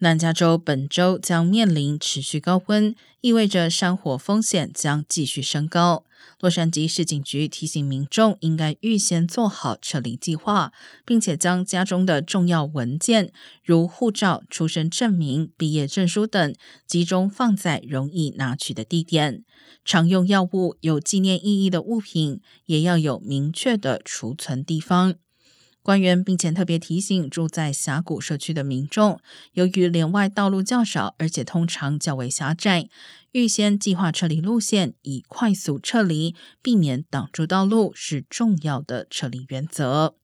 南加州本周将面临持续高温，意味着山火风险将继续升高。洛杉矶市警局提醒民众应该预先做好撤离计划，并且将家中的重要文件，如护照、出生证明、毕业证书等，集中放在容易拿取的地点。常用药物、有纪念意义的物品，也要有明确的储存地方。官员并且特别提醒住在峡谷社区的民众，由于连外道路较少，而且通常较为狭窄，预先计划撤离路线，以快速撤离，避免挡住道路，是重要的撤离原则。